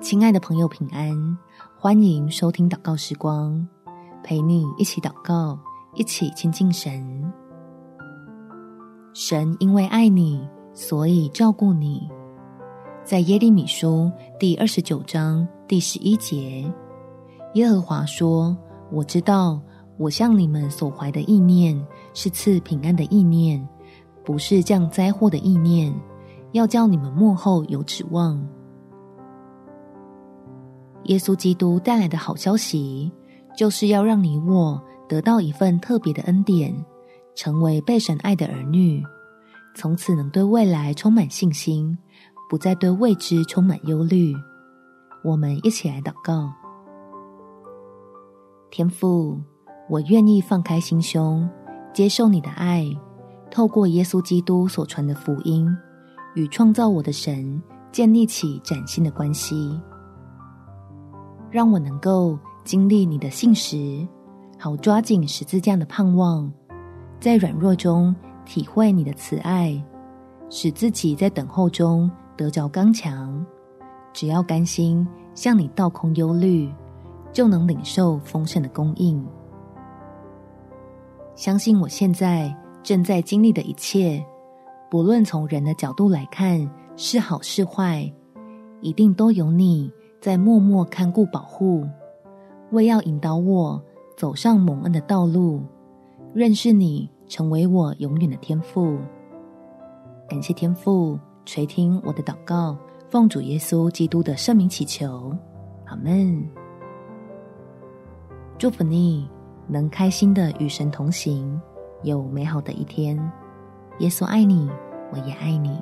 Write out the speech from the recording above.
亲爱的朋友，平安！欢迎收听祷告时光，陪你一起祷告，一起亲近神。神因为爱你，所以照顾你。在耶利米书第二十九章第十一节，耶和华说：“我知道，我向你们所怀的意念是赐平安的意念，不是降灾祸的意念，要叫你们末后有指望。”耶稣基督带来的好消息，就是要让你我得到一份特别的恩典，成为被神爱的儿女，从此能对未来充满信心，不再对未知充满忧虑。我们一起来祷告：天父，我愿意放开心胸，接受你的爱，透过耶稣基督所传的福音，与创造我的神建立起崭新的关系。让我能够经历你的信实，好抓紧十字架的盼望，在软弱中体会你的慈爱，使自己在等候中得着刚强。只要甘心向你倒空忧虑，就能领受丰盛的供应。相信我现在正在经历的一切，不论从人的角度来看是好是坏，一定都有你。在默默看顾保护，为要引导我走上蒙恩的道路，认识你，成为我永远的天赋。感谢天父垂听我的祷告，奉主耶稣基督的圣名祈求，阿门。祝福你能开心的与神同行，有美好的一天。耶稣爱你，我也爱你。